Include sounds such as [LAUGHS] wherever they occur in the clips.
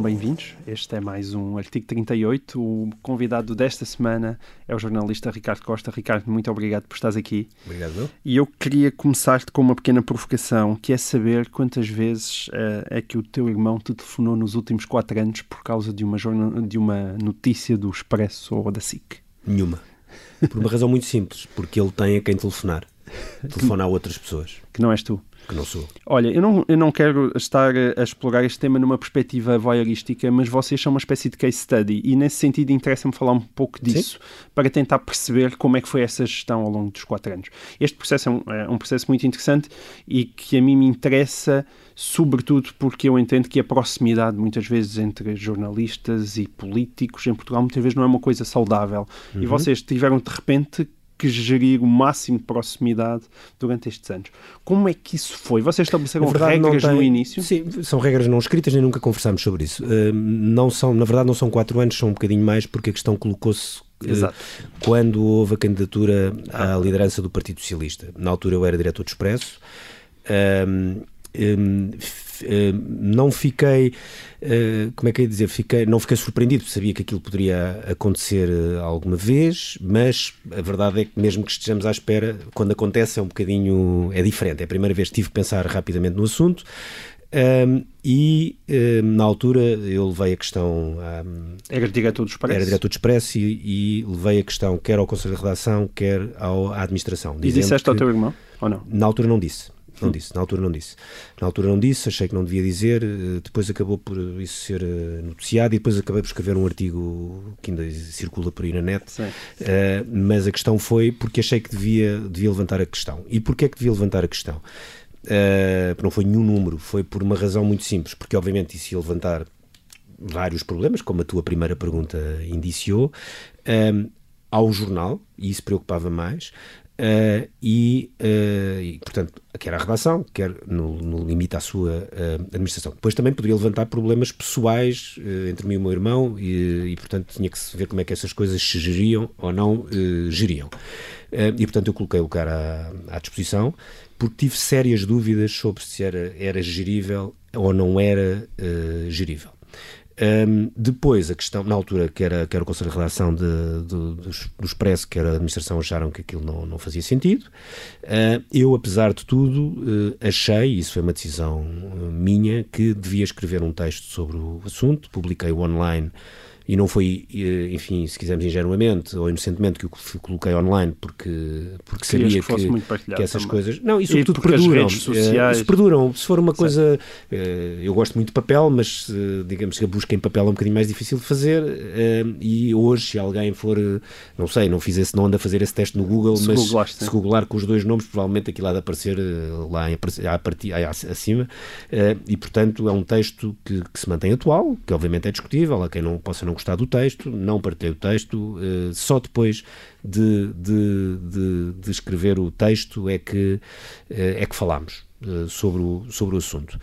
sejam bem-vindos. Este é mais um artigo 38. O convidado desta semana é o jornalista Ricardo Costa. Ricardo, muito obrigado por estares aqui. Obrigado. E eu queria começar-te com uma pequena provocação, que é saber quantas vezes uh, é que o teu irmão te telefonou nos últimos quatro anos por causa de uma, de uma notícia do Expresso ou da SIC. Nenhuma. Por uma razão muito simples, porque ele tem a quem telefonar. [LAUGHS] Telefona a outras pessoas. Que não és tu que não sou. Olha, eu não, eu não quero estar a explorar este tema numa perspectiva voyeurística, mas vocês são uma espécie de case study e nesse sentido interessa-me falar um pouco disso Sim. para tentar perceber como é que foi essa gestão ao longo dos quatro anos. Este processo é um, é um processo muito interessante e que a mim me interessa sobretudo porque eu entendo que a proximidade muitas vezes entre jornalistas e políticos em Portugal muitas vezes não é uma coisa saudável. Uhum. E vocês tiveram de repente que gerir o máximo de proximidade durante estes anos. Como é que isso foi? Vocês estabeleceram verdade, regras tem, no início? Sim, são regras não escritas, nem nunca conversámos sobre isso. Uh, não são, na verdade, não são quatro anos, são um bocadinho mais, porque a questão colocou-se uh, quando houve a candidatura à liderança do Partido Socialista. Na altura eu era diretor de Expresso. Uh, um, não fiquei, uh, como é que é dizer, fiquei, não fiquei surpreendido, sabia que aquilo poderia acontecer uh, alguma vez, mas a verdade é que mesmo que estejamos à espera, quando acontece é um bocadinho, é diferente. É a primeira vez que tive que pensar rapidamente no assunto. Um, e um, na altura eu levei a questão. Um, era diretor do Expresso? Era diretor do Expresso e, e, levei a questão quer ao Conselho de Redação, quer ao, à administração. E disseste que, ao teu irmão? Ou não? Na altura não disse. Não disse, na altura não disse. Na altura não disse, achei que não devia dizer, eh, depois acabou por isso ser eh, noticiado e depois acabei por escrever um artigo que ainda circula por aí na net. Uh, mas a questão foi porque achei que devia, devia levantar a questão. E porquê é que devia levantar a questão? Uh, não foi nenhum número, foi por uma razão muito simples, porque obviamente isso ia levantar vários problemas, como a tua primeira pergunta indiciou, ao jornal, e isso preocupava mais, Uh, e, uh, e, portanto, quer a redação, quer no, no limite à sua uh, administração. Depois também poderia levantar problemas pessoais entre mim e o meu irmão e, e, portanto, tinha que se ver como é que essas coisas se geriam ou não geriam. e, portanto, eu coloquei o cara à, à, disposição porque tive sérias dúvidas sobre se era, era gerível ou não era gerível. Um, depois, a questão, na altura, que era, que era o Conselho de Redação de, de, do, Expresso, que era a administração, acharam que aquilo não, não fazia sentido. Uh, eu, apesar de tudo, uh, achei, isso foi uma decisão uh, minha, que devia escrever um texto sobre o assunto, publiquei-o online e não foi, eh, enfim, se quisermos ingenuamente ou inocentemente que o coloquei online porque, porque sabia que, que, que essas também. coisas. Não, isso tudo perduram. Sociais... Se perduram. Se for uma coisa. Uh, eu gosto muito de papel, mas uh, digamos que a busca em papel é um bocadinho mais difícil de fazer. E hoje, se alguém for. não sei, não fiz esse, não anda a fazer esse teste no Google, se mas se googlar com os dois nomes, provavelmente aquilo há de aparecer lá em, a partir, acima. e portanto é um texto que, que se mantém atual, que obviamente é discutível, a quem não possa não gostar do texto, não partilhei o texto, uh, só depois de, de, de, de, escrever o texto é que, uh, é que falámos uh, sobre, o, sobre o assunto.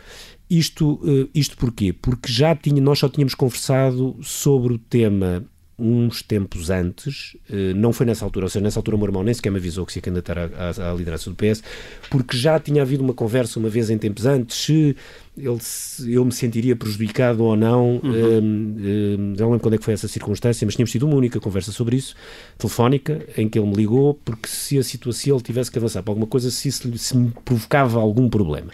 Isto, isto porquê? Porque já tinha, nós só tínhamos conversado sobre o tema uns tempos antes, não foi nessa altura, ou seja, nessa altura o meu irmão nem sequer me avisou que se ia candidatar à, à, à liderança do PS, porque já tinha havido uma conversa uma vez em tempos antes, se ele, eu me sentiria prejudicado ou não. Uhum. Um, não lembro quando é que foi essa circunstância, mas tínhamos tido uma única conversa sobre isso, telefónica, em que ele me ligou, porque se a situação ele tivesse que avançar para alguma coisa, se isso se me provocava algum problema.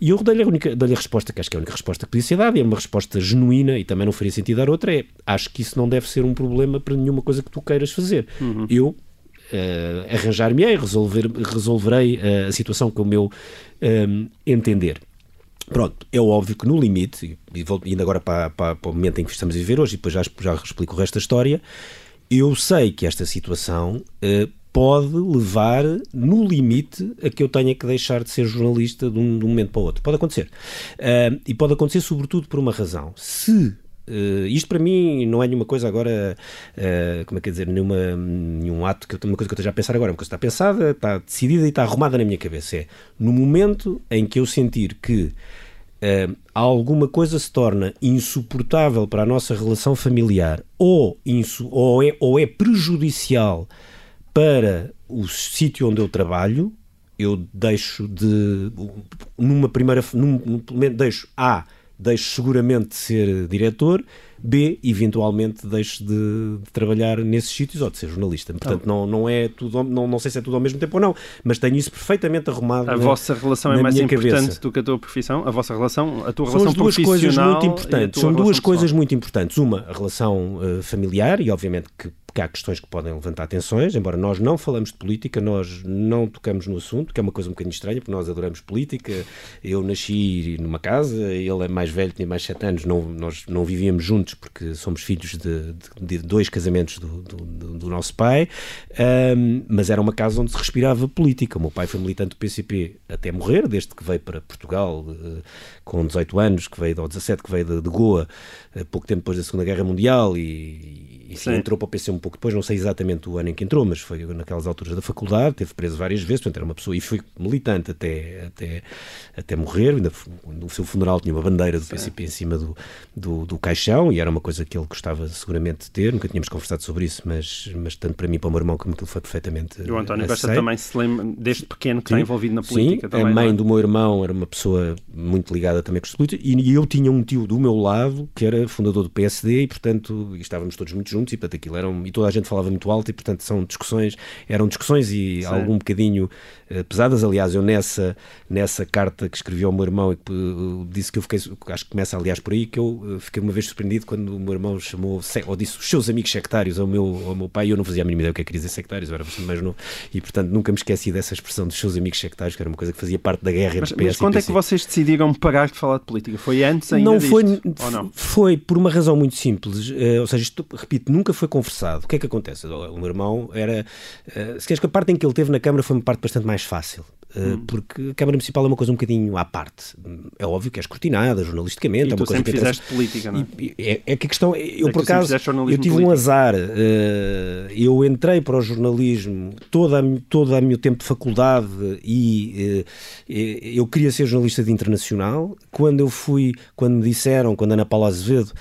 E eu dei-lhe a, única, dei a resposta, que acho que é a única resposta que podia ser dada, e é uma resposta genuína, e também não faria sentido dar outra, é, acho que isso não deve ser um problema para nenhuma coisa que tu queiras fazer. Uhum. Eu Uh, arranjar-me-ei, resolver, resolverei uh, a situação com o meu um, entender. Pronto, é óbvio que no limite, e vou indo agora para, para, para, o momento em que estamos a viver hoje, e depois já, já explico o resto da história, eu sei que esta situação uh, pode levar, no limite, a que eu tenha que deixar de ser jornalista de um, de um momento para o outro. Pode acontecer. Uh, e pode acontecer sobretudo por uma razão. Se Uh, isto para mim não é nenhuma coisa agora, uh, como é que é dizer, nenhuma, nenhum ato, que eu, uma coisa que eu esteja a pensar agora, é uma coisa que está pensada, está decidida e está arrumada na minha cabeça. É no momento em que eu sentir que uh, alguma coisa se torna insuportável para a nossa relação familiar ou, insu, ou, é, ou é prejudicial para o sítio onde eu trabalho, eu deixo de, numa primeira, num, deixo A deixo seguramente de ser diretor, B, eventualmente deixo de, de, trabalhar nesses sítios ou de ser jornalista. Portanto, ah. não, não é tudo, não, não sei se é tudo ao mesmo tempo ou não, mas tenho isso perfeitamente arrumado. A na, vossa relação é mais importante cabeça. do que a tua profissão? A vossa relação, a tua São relação duas coisas muito importantes. São duas coisas muito importantes. Uma, a relação uh, familiar, e obviamente que porque há questões que podem levantar tensões, embora nós não falamos de política, nós não tocamos no assunto, que é uma coisa um bocadinho estranha, porque nós adoramos política. Eu nasci numa casa, ele é mais velho, tinha mais sete anos, não, nós não vivíamos juntos porque somos filhos de, de, de dois casamentos do, do, do nosso pai, um, mas era uma casa onde se respirava política. O meu pai foi militante do PCP até morrer, desde que veio para Portugal uh, com 18 anos, que veio, ou 17, que veio de, de Goa, uh, pouco tempo depois da Segunda Guerra Mundial e, e entrou para o PC um pouco depois, não sei exatamente o ano em que entrou, mas foi naquelas alturas da faculdade, teve preso várias vezes, portanto era uma pessoa, e foi militante até, até, até morrer, ainda no seu funeral tinha uma bandeira do PCP em cima do, do, do, caixão, e era uma coisa que ele gostava seguramente de ter, nunca tínhamos conversado sobre isso, mas, mas tanto para mim para o meu irmão como aquilo foi perfeitamente E o António Costa também se lembra, desde pequeno, que sim, está envolvido na política sim, também, a mãe é? do meu irmão era uma pessoa muito ligada também com os políticos, e eu tinha um tio do meu lado, que era fundador do PSD, e portanto, estávamos todos muito juntos, e portanto aquilo era um e toda a gente falava muito alto e, portanto, são discussões, eram discussões e Sim. algum bocadinho uh, pesadas. Aliás, eu nessa, nessa carta que escrevi ao meu irmão e que uh, disse que eu fiquei, acho que começa aliás por aí, que eu uh, fiquei uma vez surpreendido quando o meu irmão chamou, ou disse os seus amigos sectários ao meu, ao meu pai e eu não fazia a mínima ideia o que é que queria dizer sectários, eu era bastante mais novo e, portanto, nunca me esqueci dessa expressão dos seus amigos sectários, que era uma coisa que fazia parte da guerra mas, mas quando é que vocês decidiram parar de falar de política? Foi antes ainda não disto, foi, não? Foi por uma razão muito simples, ou seja, isto, repito, nunca foi conversado. O que é que acontece? O meu irmão era. Uh, se queres que a parte em que ele teve na Câmara foi uma parte bastante mais fácil. Uh, hum. Porque a Câmara Municipal é uma coisa um bocadinho à parte. É óbvio que é escrutinada jornalisticamente. E é uma tu coisa sempre que fizeste política, não é? é? é? que a questão. Eu, é por acaso, eu tive político. um azar. Uh, eu entrei para o jornalismo todo, a, todo o meu tempo de faculdade e uh, eu queria ser jornalista de internacional. Quando eu fui, quando me disseram, quando a Ana Paula Azevedo,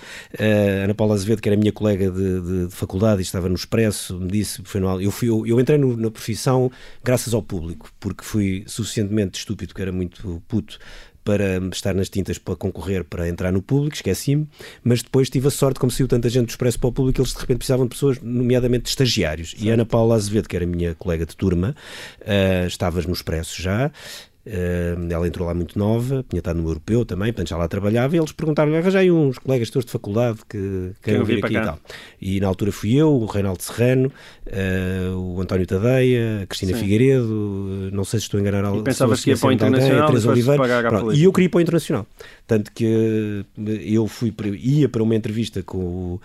Ana Paula Azevedo, que era minha colega de, de, de faculdade e estava no Expresso, me disse, foi no, eu, fui, eu, eu entrei no, na profissão graças ao público, porque fui suficientemente estúpido, que era muito puto, para estar nas tintas para concorrer para entrar no público, esqueci-me, mas depois tive a sorte, como saiu tanta gente do Expresso para o público, eles de repente precisavam de pessoas, nomeadamente de estagiários. E a Ana Paula Azevedo, que era minha colega de turma, uh, estavas no Expresso já, ela entrou lá muito nova, tinha estado no europeu também, portanto já lá trabalhava, e eles perguntaram-lhe, arranjei uns colegas teus de faculdade que querem vir aqui e tal. E na altura fui eu, o Reinaldo Serrano, uh, o António Tadeia, a Cristina Sim. Figueiredo, não sei se estou a enganar alguém. Pensavas que ia para o Internacional alguém, Oliveira, e eu queria ir para o Internacional. Tanto que eu fui, ia para uma entrevista com o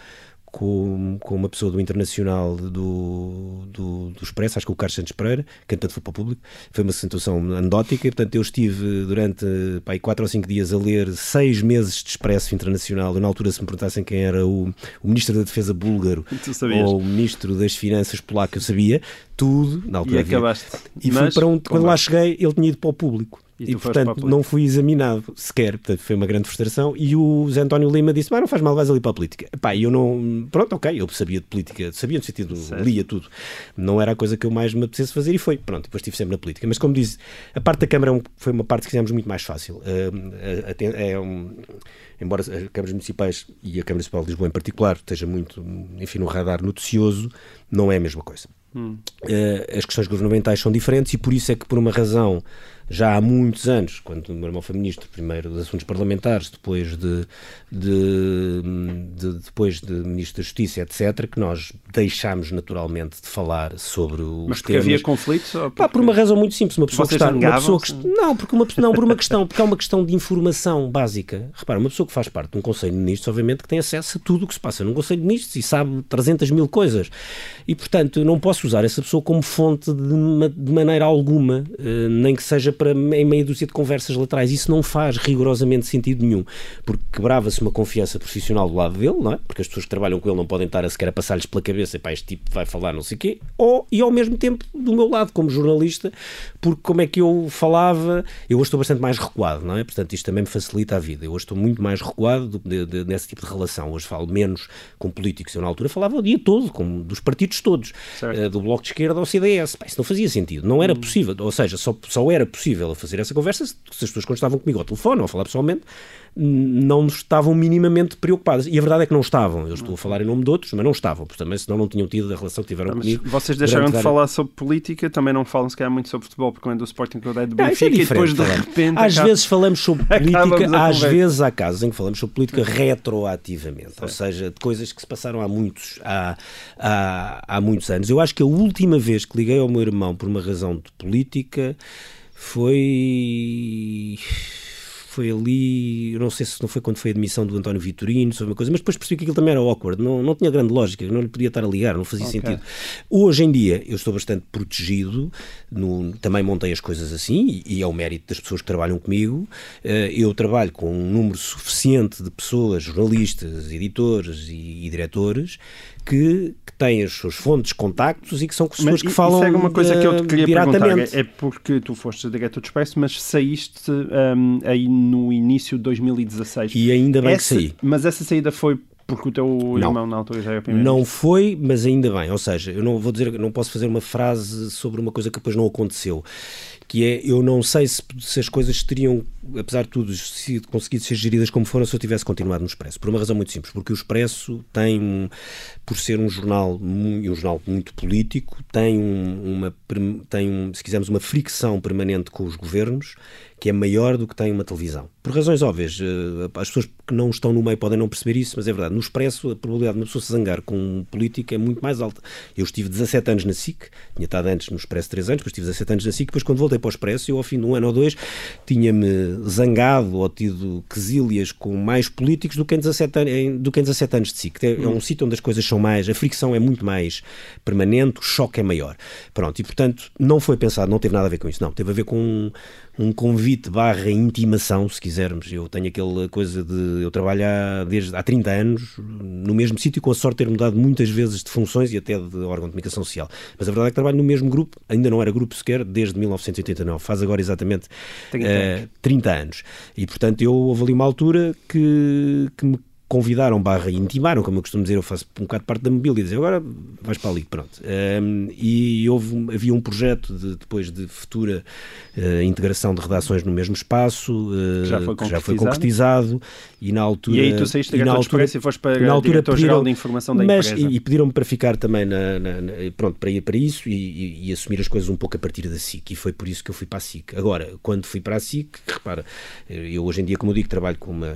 com, com uma pessoa do Internacional do, do, do Expresso, acho que o Carlos Santos Pereira, que tanto foi para o público, foi uma situação anedótica, portanto eu estive durante pá, quatro ou cinco dias a ler seis meses de Expresso Internacional, eu, na altura se me perguntassem quem era o, o Ministro da Defesa búlgaro [LAUGHS] ou o Ministro das Finanças polaco, eu sabia tudo, na altura e acabaste. E Mas, fui para onde, quando lá cheguei, ele tinha ido para o público. E, e portanto, não fui examinado sequer. Portanto, foi uma grande frustração. E o Zé António Lima disse: não faz mal, vais ali para a política. Pá, eu não. Pronto, ok, eu sabia de política, sabia no sentido, certo. lia tudo. Não era a coisa que eu mais me apetecesse fazer e foi. Pronto, depois estive sempre na política. Mas como disse, a parte da Câmara é foi uma parte que fizemos muito mais fácil. Uh, é um, embora as câmaras municipais e a Câmara Municipal de Lisboa em particular esteja muito, enfim, no radar noticioso, não é a mesma coisa. Hum. Uh, as questões governamentais são diferentes e por isso é que, por uma razão já há muitos anos, quando o meu irmão foi ministro, primeiro dos assuntos parlamentares, depois de, de, de, depois de ministro da Justiça, etc., que nós deixámos naturalmente de falar sobre os Mas porque temas. havia conflitos? Porque... Pá, por uma razão muito simples. Uma pessoa que está, uma pessoa que, não, porque uma, não, por uma questão, porque é uma questão de informação básica. Repara, uma pessoa que faz parte de um Conselho de Ministros, obviamente que tem acesso a tudo o que se passa num Conselho de Ministros e sabe 300 mil coisas. E, portanto, eu não posso usar essa pessoa como fonte de, de maneira alguma, eh, nem que seja para em meia dúzia de conversas laterais. Isso não faz rigorosamente sentido nenhum, porque quebrava-se uma confiança profissional do lado dele, não é? Porque as pessoas que trabalham com ele não podem estar a sequer a passar-lhes pela cabeça, pá, este tipo vai falar não sei o quê, ou, e ao mesmo tempo do meu lado, como jornalista, porque como é que eu falava, eu hoje estou bastante mais recuado, não é? Portanto, isto também me facilita a vida. Eu hoje estou muito mais recuado do, de, de, nesse tipo de relação. Hoje falo menos com políticos. Eu, na altura, falava o dia todo, com, dos partidos todos, uh, do Bloco de Esquerda ao CDS. Pá, isso não fazia sentido. Não era hum. possível. Ou seja, só, só era possível fazer essa conversa se, as pessoas quando estavam comigo ao telefone ou a falar pessoalmente não estavam minimamente preocupadas. E a verdade é que não estavam. Eu estou a falar em nome de outros, mas não estavam. Porque também, senão não tinham tido a relação que tiveram mas comigo. Vocês deixaram de falar sobre política, também não falam se calhar muito sobre futebol, porque quando o Sporting eu dei do Benfica é e depois de repente... Às acaba... vezes falamos sobre [LAUGHS] política, às vezes há casos em que falamos sobre política retroativamente. Ou seja, de coisas que se passaram há muitos, há, há, há muitos anos. Eu acho que a última vez que liguei ao meu irmão por uma razão de política foi foi ali, eu não sei se não foi quando foi a admissão do António Vitorino, sobre uma coisa, mas depois percebi que aquilo também era awkward, não, não tinha grande lógica, não lhe podia estar a ligar, não fazia okay. sentido. Hoje em dia eu estou bastante protegido, no, também montei as coisas assim, e, e é o mérito das pessoas que trabalham comigo. Eh, eu trabalho com um número suficiente de pessoas, jornalistas, editores e, e diretores, que, que têm as suas fontes, contactos e que são pessoas mas, que falam. Isso é uma coisa que eu te queria perguntar. É, é porque tu foste diretor de Expresso, mas saíste um, aí no início de 2016. E ainda bem essa, que saí. Mas essa saída foi porque o teu não, irmão na altura já era primeiro Não foi, mas ainda bem. Ou seja, eu não vou dizer, não posso fazer uma frase sobre uma coisa que depois não aconteceu que é, eu não sei se, se as coisas teriam, apesar de tudo, se conseguido ser geridas como foram se eu tivesse continuado no Expresso. Por uma razão muito simples, porque o Expresso tem, por ser um jornal, um jornal muito político, tem, uma, tem um, se quisermos, uma fricção permanente com os governos que é maior do que tem uma televisão. Por razões óbvias, eh, as pessoas que não estão no meio podem não perceber isso, mas é verdade. No Expresso, a probabilidade de uma pessoa se zangar com um político é muito mais alta. Eu estive 17 anos na SIC, tinha estado antes no Expresso 3 anos, depois estive 17 anos na SIC, depois quando voltei para o Expresso, eu ao fim de um ano ou dois tinha-me zangado ou tido quesílias com mais políticos do que em 17, anos, do que em 17 anos de SIC. É, é um hum. sítio onde as coisas são mais, a fricção é muito mais permanente, o choque é maior. Pronto, e portanto não foi pensado, não teve nada a ver com isso, não, teve a ver com um convite barra intimação, se quisermos. Eu tenho aquela coisa de. Eu trabalho há, desde, há 30 anos no mesmo sítio, com a sorte de ter mudado muitas vezes de funções e até de órgão de comunicação social. Mas a verdade é que trabalho no mesmo grupo, ainda não era grupo sequer, desde 1989. Faz agora exatamente 30, uh, 30 anos. E portanto eu houve ali uma altura que, que me convidaram barra intimaram, como eu costumo dizer, eu faço um bocado parte da mobília, e dizer agora vais para ali, pronto. Um, e houve, havia um projeto de, depois de futura uh, integração de redações no mesmo espaço, uh, já foi que já foi concretizado, e na altura... E aí tu saíste da altura, e foste para na altura diretor-geral de informação da mas, empresa. E, e pediram-me para ficar também, na, na, na, pronto, para ir para isso e, e, e, assumir as coisas um pouco a partir da SIC, e foi por isso que eu fui para a SIC. Agora, quando fui para a SIC, repara, eu hoje em dia, como eu digo, trabalho com uma...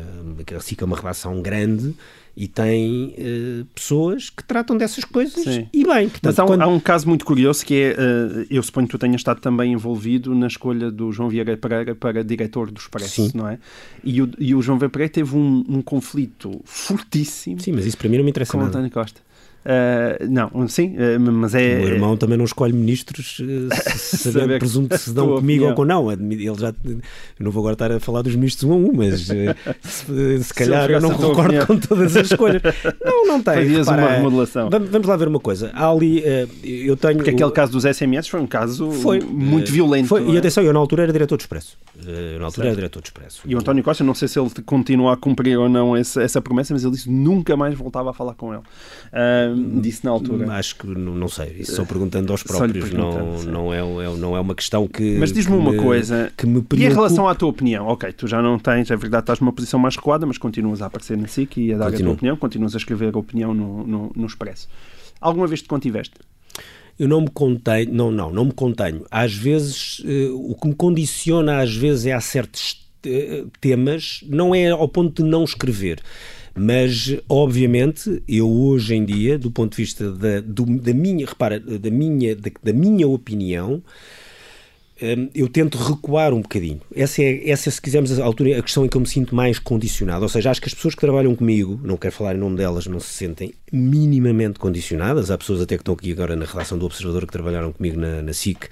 A SIC é uma relação grande grande e tem uh, pessoas que tratam dessas coisas Sim. e bem. Portanto, Mas há um, quando... há um, caso muito curioso que é, uh, eu suponho que tu tenhas estado também envolvido na escolha do João Vieira Pereira para diretor do Expresso, Sim. não é? E o, e o João Vieira Pereira teve um, um conflito fortíssimo. Sim, mas isso para mim não me interessa com nada. António Costa. Uh, não, sim, uh, mas é. O meu irmão também não escolhe ministros uh, [LAUGHS] que se dão comigo ou com não. Ele já, eu não vou agora estar a falar dos ministros um a um, mas [LAUGHS] se, se calhar se eu não concordo opinião. com todas as escolhas. Não, não tem. Fazias uma remodelação. Vamos, lá ver uma coisa. Há ali, eu tenho. Porque aquele caso dos SMS foi um caso foi, muito violento. Foi, e é? atenção, eu na altura era diretor do Expresso. Eu, na altura certo. era diretor do Expresso. E o António Costa, não sei se ele continua a cumprir ou não essa, essa promessa, mas ele disse que nunca mais voltava a falar com ele. Disse na altura? Acho que não, não sei, isso só perguntando aos próprios, não, não, é, é, não é uma questão que. Mas diz-me uma coisa, que me preocupa... e em relação à tua opinião? Ok, tu já não tens, é verdade, estás numa posição mais recuada, mas continuas a aparecer na SIC e a dar Continuo. a tua opinião, continuas a escrever a opinião no, no, no Expresso. Alguma vez te contiveste? eu não me contenho, não, não, não me contenho. Às vezes, uh, o que me condiciona às vezes é a certos uh, temas, não é ao ponto de não escrever. Mas, obviamente, eu hoje em dia, do ponto de vista da, do, da minha, repara, da minha, da, da minha opinião, hum, eu tento recuar um bocadinho. Essa é, essa, se quisermos, a altura, a questão em que eu me sinto mais condicionado. Ou seja, acho que as pessoas que trabalham comigo, não quero falar em nome delas, não se sentem minimamente condicionadas. Há pessoas até que estão aqui agora na redação do Observador que trabalharam comigo na, na SIC uh,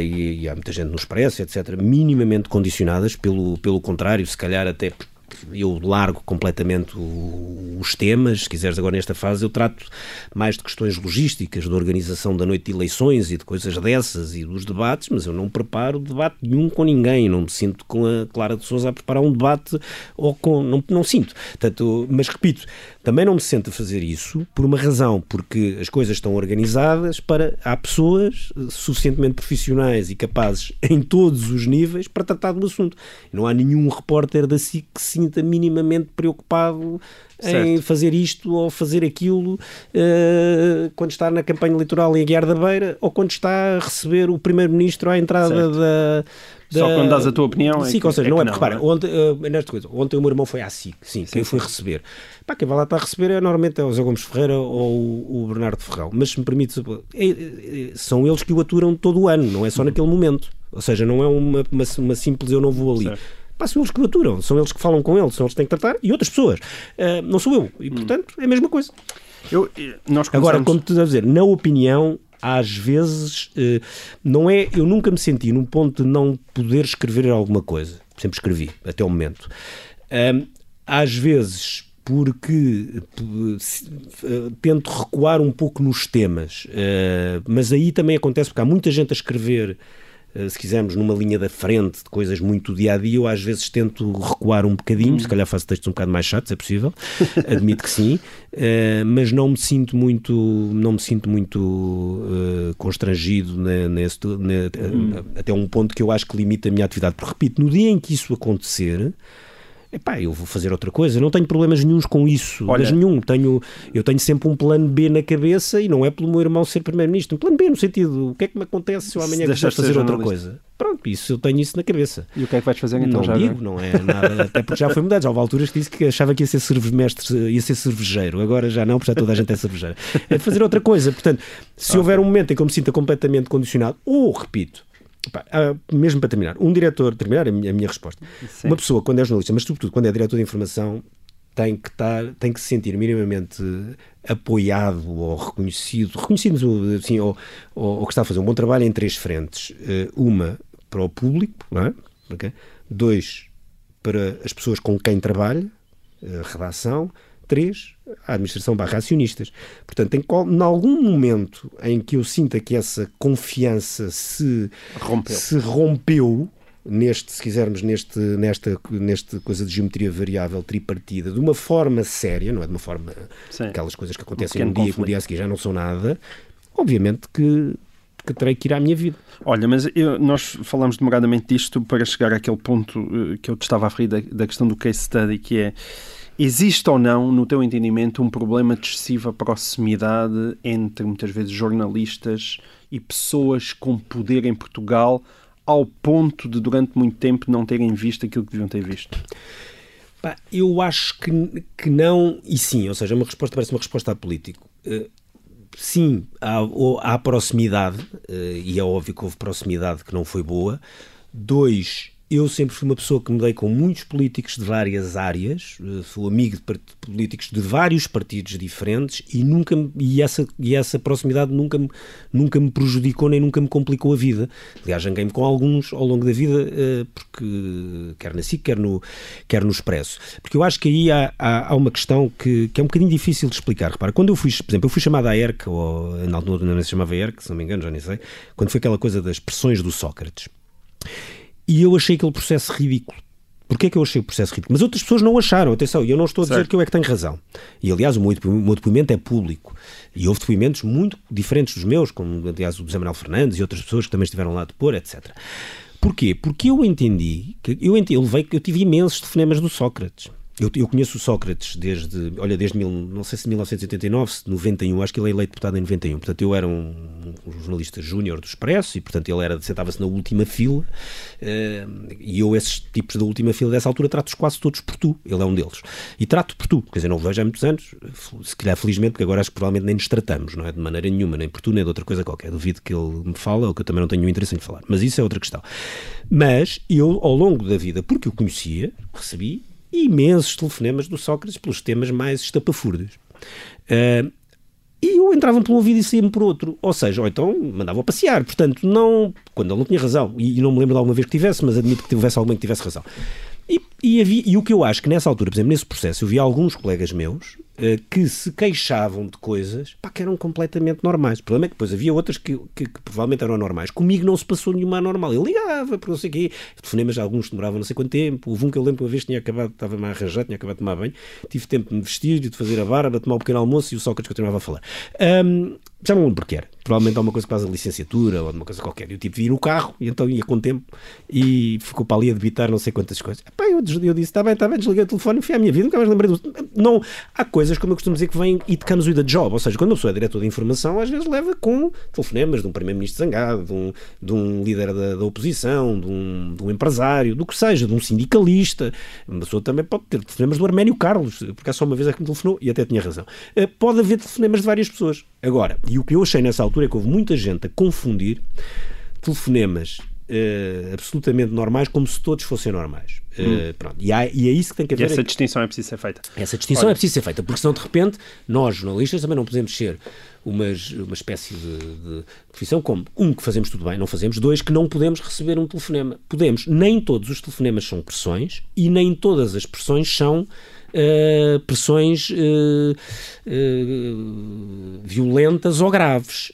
e, e, há muita gente no Expresso, etc. Minimamente condicionadas, pelo, pelo contrário, se calhar até eu largo completamente os temas, se quiseres agora nesta fase, eu trato mais de questões logísticas, da organização da noite de eleições e de coisas dessas e dos debates, mas eu não preparo debate nenhum com ninguém, não me sinto com a Clara de Souza a preparar um debate ou com, não, não sinto, Portanto, mas repito, Também não me sento a fazer isso por uma razão, porque as coisas estão organizadas para. Há pessoas suficientemente profissionais e capazes [LAUGHS] em todos os níveis para tratar do assunto. Não há nenhum repórter da SIC que se sinta minimamente preocupado certo. em fazer isto ou fazer aquilo uh, quando está na campanha eleitoral em Aguiar da Beira ou quando está a receber o Primeiro-Ministro à entrada certo. da, da... Só quando dás a tua opinião sim, é ou seja, é não é porque, repara, é? ontem, uh, nesta coisa, ontem o meu irmão foi à SIC, sim, sim quem foi receber. Pá, quem vai lá estar a receber é normalmente é o Zé Gomes Ferreira ou o, Bernardo Ferrão, mas se me permite, é, é, são eles que o aturam todo o ano, não é só naquele momento. Ou seja, não é uma, uma, uma simples eu não vou ali. Certo. Pá, são eles que o aturam, são eles que falam com ele, são eles que têm que tratar e outras pessoas. Uh, não sou eu. E, portanto, é a mesma coisa. Eu, nós começamos... Agora, como tu estás a dizer, na opinião, às vezes, uh, não é. Eu nunca me senti num ponto de não poder escrever alguma coisa. Sempre escrevi, até o momento. Às vezes, porque uh, tento recuar um pouco nos temas, mas aí também acontece porque há muita gente a escrever eh, se quisermos, numa linha da frente de coisas muito dia a dia, eu às vezes tento recuar um bocadinho, hum. se calhar faço textos um bocado mais chatos, é possível, [LAUGHS] admito que sim, uh, mas não me sinto muito, não me sinto muito uh, constrangido nesse, hum. até um ponto que eu acho que limita a minha atividade. Porque, repito, no dia em que isso acontecer, epá, eu vou fazer outra coisa. Não tenho problemas nenhums com isso, Olha, mas nenhum. Tenho, eu tenho sempre um plano B na cabeça e não é pelo meu irmão ser primeiro-ministro. Um plano B no sentido, o que é que me acontece se eu amanhã quiser fazer outra coisa? Pronto, isso eu tenho isso na cabeça. E o que é que vais fazer então? Não já digo, não é nada, [LAUGHS] até porque já foi mudado. Já houve alturas que disse que achava que ia ser cervemestre, ia ser cervejeiro. Agora já não, porque já toda a gente é cervejeiro. É fazer outra coisa. Portanto, se houver um momento em que eu me sinta completamente condicionado, ou, repito, Pá, mesmo para terminar, um diretor, terminar a minha, a minha resposta, Sim. uma pessoa quando é jornalista, mas sobretudo quando é diretor de informação, tem que estar, tem que se sentir minimamente apoiado ou reconhecido, reconhecido assim, ou, ou, ou, que está a fazer um bom trabalho em três frentes. Eh, uma para o público, não é? Okay? dois para as pessoas com quem trabalha, a redação, três a administração barra acionistas. Portanto, em, em algum momento em que eu sinta que essa confiança se rompeu, se rompeu neste, se quisermos, neste, nesta, nesta coisa de geometria variável tripartida, de uma forma séria, não é de uma forma Sim. aquelas coisas que acontecem um, um dia e que no dia a seguir já não são nada, obviamente que que terei que ir à minha vida. Olha, mas eu, nós falamos demoradamente disto para chegar àquele ponto uh, que eu te estava a referir da, da questão do case study, que é Existe ou não, no teu entendimento, um problema de excessiva proximidade entre, muitas vezes, jornalistas e pessoas com poder em Portugal, ao ponto de, durante muito tempo, não terem visto aquilo que deviam ter visto? eu acho que, que não, e sim, ou seja, uma resposta parece uma resposta a político. Uh, sim, há, há proximidade, uh, e é óbvio que houve proximidade que não foi boa. Dois, eu sempre fui uma pessoa que me dei com muitos políticos de várias áreas, eh, sou amigo de políticos de vários partidos diferentes e nunca e essa, e essa proximidade nunca, nunca me prejudicou nem nunca me complicou a vida. Aliás, janguei-me com alguns ao longo da vida, eh, porque quer na SIC, quer no, quer no Expresso. Porque eu acho que aí há, há, há uma questão que, que é um bocadinho difícil de explicar. Repara, quando eu fui, por exemplo, eu fui chamado à ERC, ou na altura não se chamava ERC, se não me engano, já nem sei, quando foi aquela coisa das pressões do Sócrates. E eu achei aquele processo ridículo. Porquê é que eu achei o processo ridículo? Mas outras pessoas não acharam, atenção, e eu não estou a dizer certo. que eu é que tenho razão. E aliás, o meu, o meu depoimento é público. E houve depoimentos muito diferentes dos meus, como aliás o do Zé Manuel Fernandes e outras pessoas que também estiveram lá a depor, etc. Porquê? Porque eu entendi, que eu, entendi, eu, levei, eu tive imensos telefonemas do Sócrates. Eu, eu, conheço o Sócrates desde, olha, desde mil, não sei se 1989, se 91, acho que ele é eleito deputado em 91. Portanto, eu era um, um jornalista júnior do Expresso e, portanto, ele era sentava-se na última fila. Uh, e eu, esses tipos da última fila dessa altura, trato-os quase todos por tu. Ele é um deles. E trato por tu, quer dizer, não o vejo há muitos anos, se calhar felizmente, porque agora acho que provavelmente nem nos tratamos, não é? De maneira nenhuma, nem por tu, nem de outra coisa qualquer. Duvido que ele me fala, ou que eu também não tenho interesse em falar. Mas isso é outra questão. Mas eu, ao longo da vida, porque o conhecia, recebi imensos telefonemas do Sócrates pelos temas mais estapafúrdios. Uh, e eu entrava por um ouvido e saía-me por outro. Ou seja, ou então mandava passear. Portanto, não. Quando ele não tinha razão. E, e, não me lembro de alguma vez que tivesse, mas admito que tivesse alguém que tivesse razão. E E, havia, e o que eu acho que nessa altura, por exemplo, nesse processo, eu vi alguns colegas meus uh, que se queixavam de coisas pá, que eram completamente normais. O problema é que depois havia outras que, que, que, provavelmente eram normais. Comigo não se passou nenhuma anormal. Eu ligava, por não sei o quê. Telefonemas, alguns demoravam não sei quanto tempo. Houve um que eu lembro uma vez tinha acabado, estava-me a arranjar, tinha acabado de tomar banho. Tive tempo de me vestir, de fazer a barba, de tomar um pequeno almoço e o Sócrates continuava a falar. Um, já não lembro porque era. Provavelmente alguma coisa faz a licenciatura ou alguma coisa qualquer. E o tipo ia no carro e então ia com tempo e ficou para ali a debitar não sei quantas coisas. Epá, eu, eu disse: está bem, está bem, desliguei o telefone e fui à minha vida, nunca mais lembrei do. Não, há coisas, como eu costumo dizer, que vêm it comes with a job. Ou seja, quando uma pessoa é diretor de informação, às vezes leva com telefonemas de um primeiro-ministro zangado, de um, de um líder da, da oposição, de um, de um, empresário, do que seja, de um sindicalista. Uma pessoa também pode ter telefonemas do Arménio Carlos, porque há só uma vez é que me telefonou e até tinha razão. Eh, pode haver telefonemas de várias pessoas. Agora, e o que eu achei nessa altura é que houve muita gente a confundir telefonemas uh, absolutamente normais como se todos fossem normais. Uh, pronto. E, há, e, é isso que tem que haver. E essa distinção é preciso ser feita. Essa distinção Olha. é preciso ser feita, porque senão de repente nós, jornalistas, também não podemos ser umas, uma espécie de, de profissão como, um, que fazemos tudo bem, não fazemos, dois, que não podemos receber um telefonema. Podemos, nem todos os telefonemas são pressões e nem todas as pressões são uh, pressões uh, uh, violentas ou graves.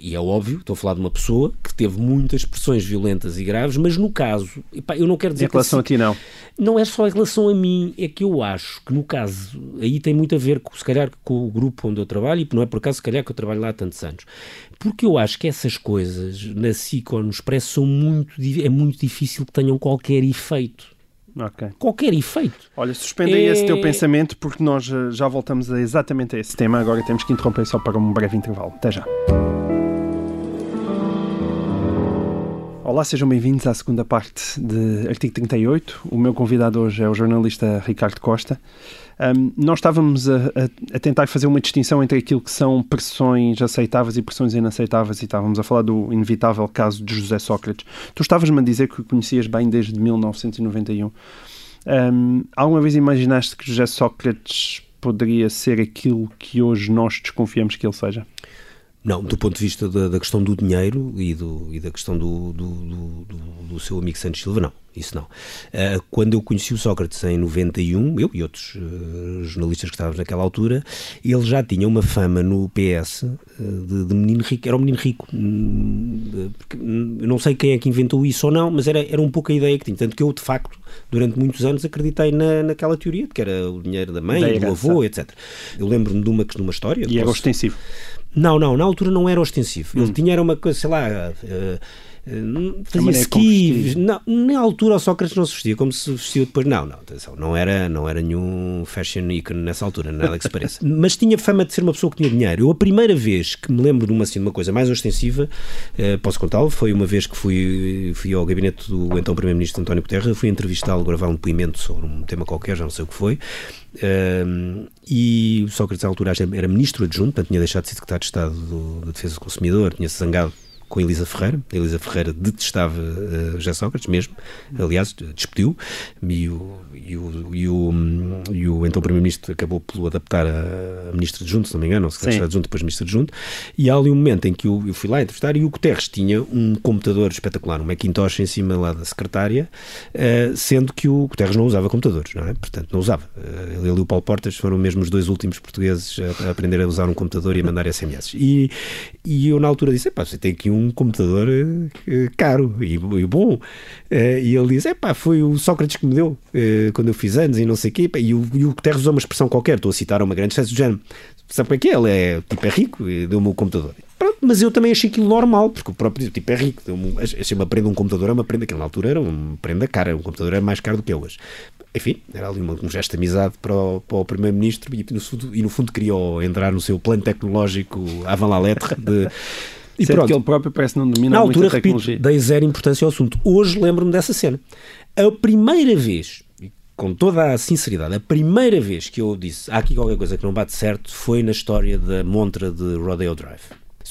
e é óbvio, estou a falar de uma pessoa que teve muitas pressões violentas e graves, mas no caso, epá, eu não quero dizer. Em relação que, a ti, não. Não é só em relação a mim, é que eu acho que no caso, aí tem muito a ver, com, se calhar, com o grupo onde eu trabalho, e não é por acaso, se calhar, que eu trabalho lá há tantos anos. Porque eu acho que essas coisas na SIC ou no Expresso são muito, é muito difícil que tenham qualquer efeito. Okay. Qualquer efeito. Olha, suspende é... esse teu pensamento porque nós eh, já voltamos a exatamente a esse tema. Agora temos que interromper só para um breve intervalo. Até já. Olá, sejam bem-vindos à segunda parte de Artigo 38. O meu convidado hoje é o jornalista Ricardo Costa. Nós estávamos a, a, a, tentar fazer uma distinção entre aquilo que são pressões aceitáveis e pressões inaceitáveis e estávamos a falar do inevitável caso de José Sócrates. Tu estavas-me a dizer que o conhecias bem desde 1991. Um, alguma vez imaginaste que José Sócrates poderia ser aquilo que hoje nós desconfiamos que ele seja? Não, do ponto de vista da, da questão do dinheiro e, do, e da questão do, do, do, seu amigo Santos Silva, não. Isso não. Uh, quando eu conheci o Sócrates em 91, eu e outros uh, jornalistas que estávamos naquela altura, ele já tinha uma fama no PS uh, de, de, menino rico. Era um menino rico. Hum, eu não sei quem é que inventou isso ou não, mas era, era um pouco a ideia que tinha. Tanto que eu, de facto, durante muitos anos acreditei na, naquela teoria de que era o dinheiro da mãe, da do avô, etc. Eu lembro-me de uma, de uma história. E posso... era ostensivo. Não, não, na altura não era ostensivo. Ele hum. tinha era uma coisa, sei lá, uh, fazia ski. Não, na altura o Sócrates não se vestia como se vestiu depois. Não, não, atenção, não era, não era nenhum fashion icon nessa altura, nada que se pareça. [LAUGHS] Mas tinha fama de ser uma pessoa que tinha dinheiro. Eu, a primeira vez que me lembro de uma, assim, de uma coisa mais ostensiva, uh, posso contá-lo, foi uma vez que fui, fui ao gabinete do então Primeiro-Ministro António Guterres, fui entrevistá-lo, gravar um depoimento sobre um tema qualquer, já não sei o que foi. Uh, e o Sócrates, à altura, era ministro adjunto, portanto, tinha deixado de ser secretário de Estado do, da Defesa do Consumidor, tinha-se zangado com Elisa Ferreira. A Elisa Ferreira detestava uh, José Sócrates mesmo, aliás, despediu e o, e o, e o, e o então Primeiro-Ministro acabou por adaptar a, a Ministra de Junto, se não me engano, ou secretário de Junto, depois Ministra de Junto, e há ali um momento em que eu, eu fui lá entrevistar e o Guterres tinha um computador espetacular, um Macintosh em cima lá da secretária, uh, sendo que o Guterres não usava computadores, não é? Portanto, não usava. Uh, ele e o Paulo Portas foram mesmo os dois últimos portugueses a, a aprender a usar um computador e a mandar SMS. E, e eu na altura disse, pá, você tem aqui um um computador uh, caro e, e bom. Uh, e ele diz: é pá, foi o Sócrates que me deu uh, quando eu fiz anos e não sei o quê. E o, e o Guterres usou uma expressão qualquer, estou a citar uma grande espécie do género. Sabe como é que é? Ele é, tipo, é rico e deu-me o computador. Pronto, mas eu também achei aquilo normal, porque o próprio tipo é rico. Achei uma prenda um computador, é uma prenda que na altura era uma prenda cara, um computador era mais caro do que é hoje. Enfim, era ali um gesto de amizade para o, o Primeiro-Ministro e e no fundo queria entrar no seu plano tecnológico avant la lettre de e Sendo pronto. que ele próprio parece não domina Na altura, repito, dei zero importância ao assunto. Hoje lembro-me dessa cena. A primeira vez, com toda a sinceridade, a primeira vez que eu disse há aqui qualquer coisa que não bate certo foi na história da montra de Rodeo Drive.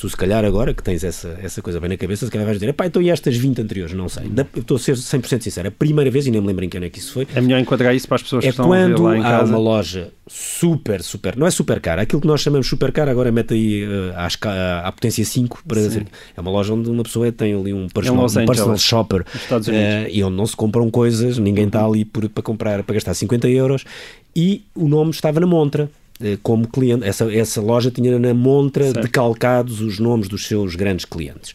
Se calhar agora que tens essa, essa coisa bem na cabeça, se calhar vais dizer, pá, então e estas 20 anteriores? Não sei. Eu estou a ser 100% sincero. A primeira vez, e nem me lembro em que ano é que isso foi. É melhor enquadrar isso para as pessoas é que estão a ver lá em casa. há uma loja super, super, não é super cara, aquilo que nós chamamos super cara, agora mete aí uh, à, à potência 5 para dizer, é uma loja onde uma pessoa tem ali um personal, um personal shopper uh, e onde não se compram coisas, ninguém está ali por, para comprar, para gastar 50 euros e o nome estava na montra eh, como cliente. Essa, essa loja tinha na montra certo. decalcados os nomes dos seus grandes clientes.